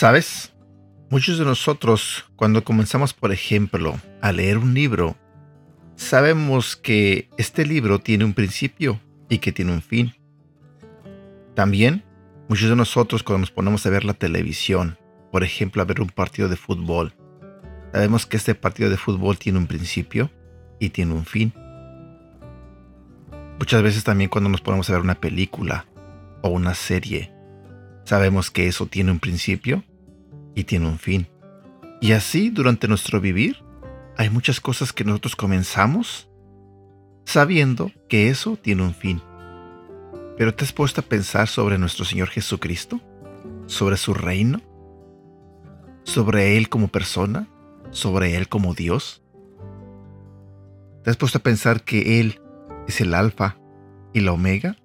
¿Sabes? Muchos de nosotros, cuando comenzamos, por ejemplo, a leer un libro, sabemos que este libro tiene un principio y que tiene un fin. También, muchos de nosotros, cuando nos ponemos a ver la televisión, por ejemplo, a ver un partido de fútbol, sabemos que este partido de fútbol tiene un principio y tiene un fin. Muchas veces también cuando nos ponemos a ver una película o una serie, sabemos que eso tiene un principio y tiene un fin. Y así durante nuestro vivir hay muchas cosas que nosotros comenzamos sabiendo que eso tiene un fin. Pero ¿te has puesto a pensar sobre nuestro Señor Jesucristo? ¿Sobre su reino? ¿Sobre Él como persona? ¿Sobre Él como Dios? ¿Te has puesto a pensar que Él es el alfa y la omega?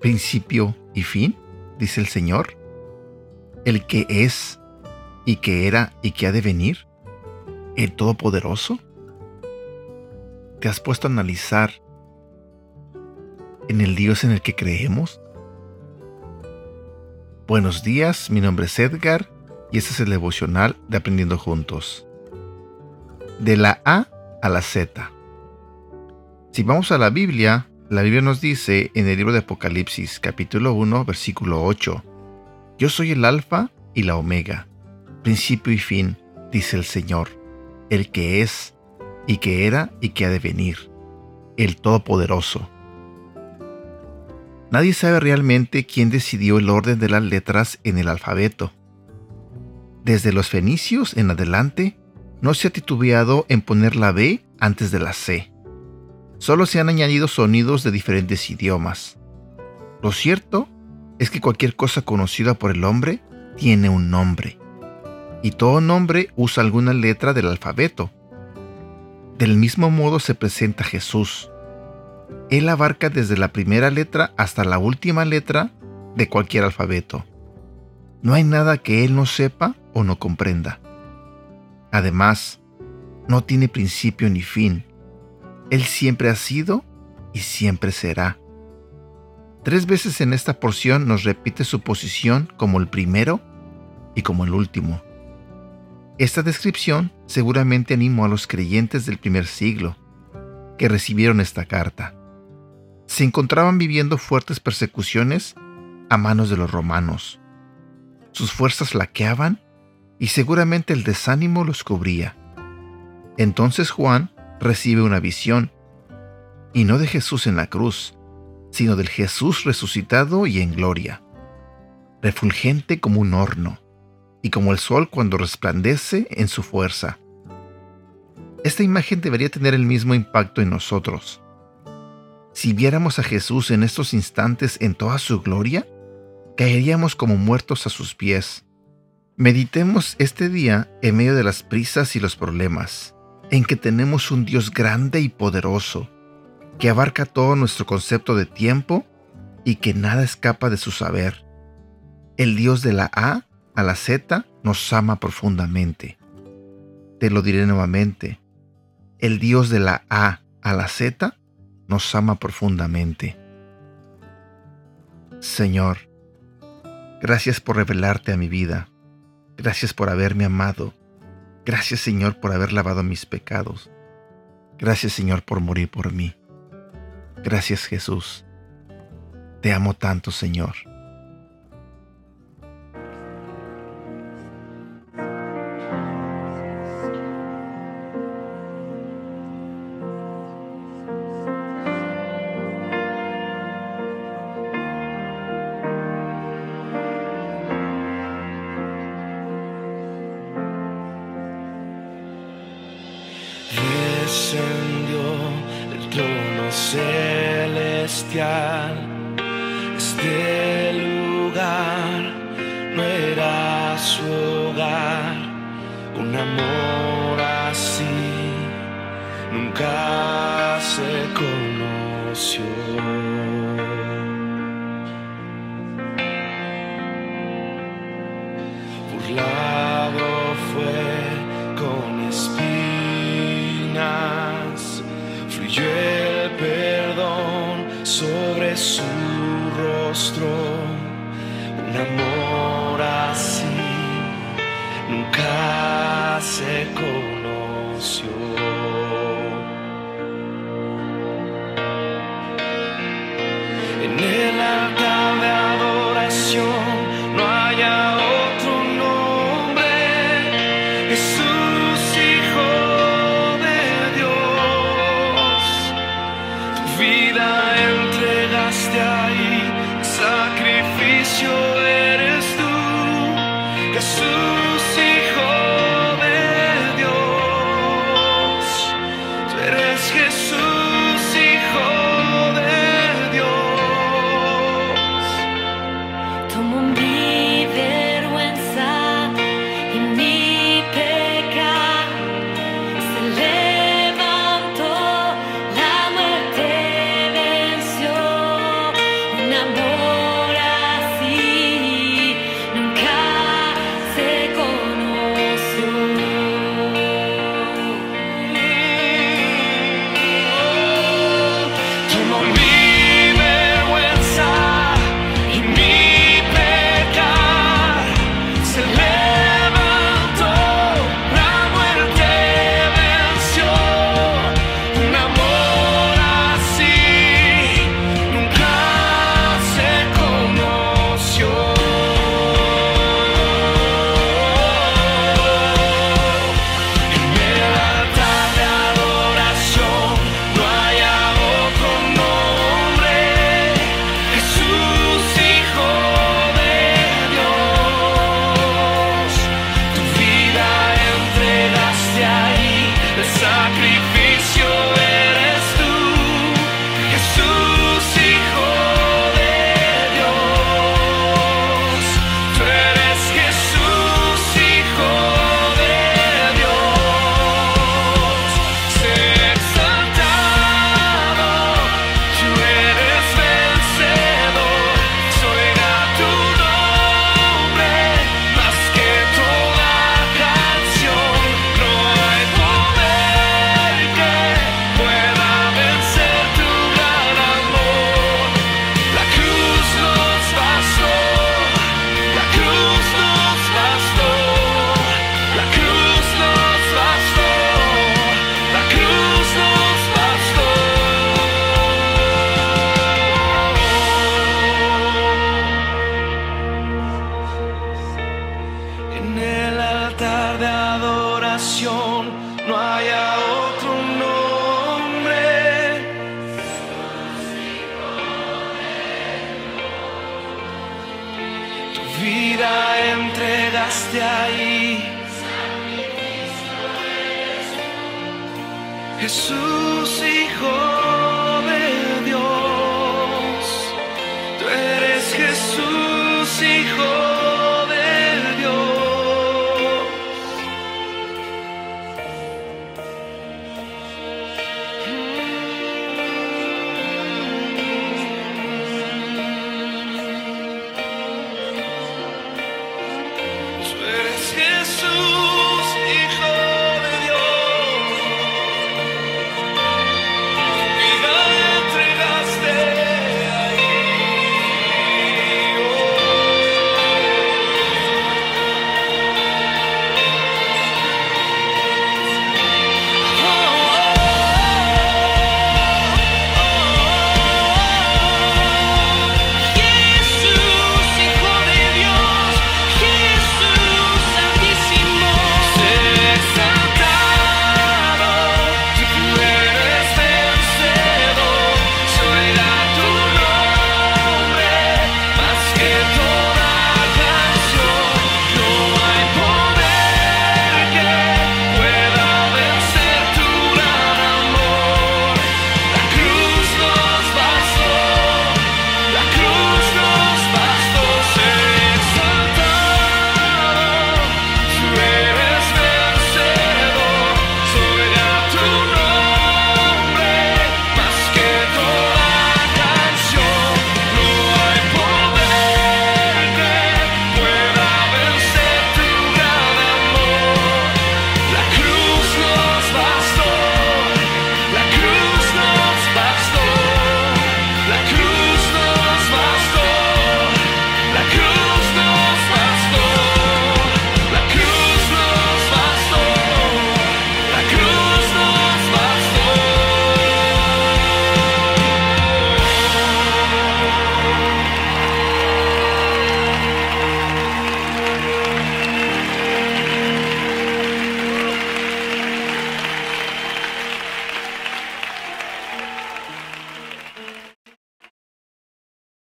¿Principio y fin? Dice el Señor el que es y que era y que ha de venir, el Todopoderoso? ¿Te has puesto a analizar en el Dios en el que creemos? Buenos días, mi nombre es Edgar y este es el devocional de Aprendiendo Juntos. De la A a la Z. Si vamos a la Biblia, la Biblia nos dice en el libro de Apocalipsis capítulo 1 versículo 8, yo soy el alfa y la omega, principio y fin, dice el Señor, el que es y que era y que ha de venir, el Todopoderoso. Nadie sabe realmente quién decidió el orden de las letras en el alfabeto. Desde los fenicios en adelante, no se ha titubeado en poner la B antes de la C. Solo se han añadido sonidos de diferentes idiomas. Lo cierto es que cualquier cosa conocida por el hombre tiene un nombre, y todo nombre usa alguna letra del alfabeto. Del mismo modo se presenta Jesús. Él abarca desde la primera letra hasta la última letra de cualquier alfabeto. No hay nada que Él no sepa o no comprenda. Además, no tiene principio ni fin. Él siempre ha sido y siempre será. Tres veces en esta porción nos repite su posición como el primero y como el último. Esta descripción seguramente animó a los creyentes del primer siglo que recibieron esta carta. Se encontraban viviendo fuertes persecuciones a manos de los romanos. Sus fuerzas flaqueaban y seguramente el desánimo los cubría. Entonces Juan recibe una visión, y no de Jesús en la cruz, sino del Jesús resucitado y en gloria, refulgente como un horno, y como el sol cuando resplandece en su fuerza. Esta imagen debería tener el mismo impacto en nosotros. Si viéramos a Jesús en estos instantes en toda su gloria, caeríamos como muertos a sus pies. Meditemos este día en medio de las prisas y los problemas, en que tenemos un Dios grande y poderoso, que abarca todo nuestro concepto de tiempo y que nada escapa de su saber. El Dios de la A a la Z nos ama profundamente. Te lo diré nuevamente. El Dios de la A a la Z nos ama profundamente. Señor, gracias por revelarte a mi vida. Gracias por haberme amado. Gracias Señor por haber lavado mis pecados. Gracias Señor por morir por mí. Gracias Jesús. Te amo tanto, Señor. Un amor así nunca se conoció. Burlado fue con espinas, fluyó el perdón su rostro, no haya otro nombre. Tu vida entregaste ahí. Jesús, Hijo.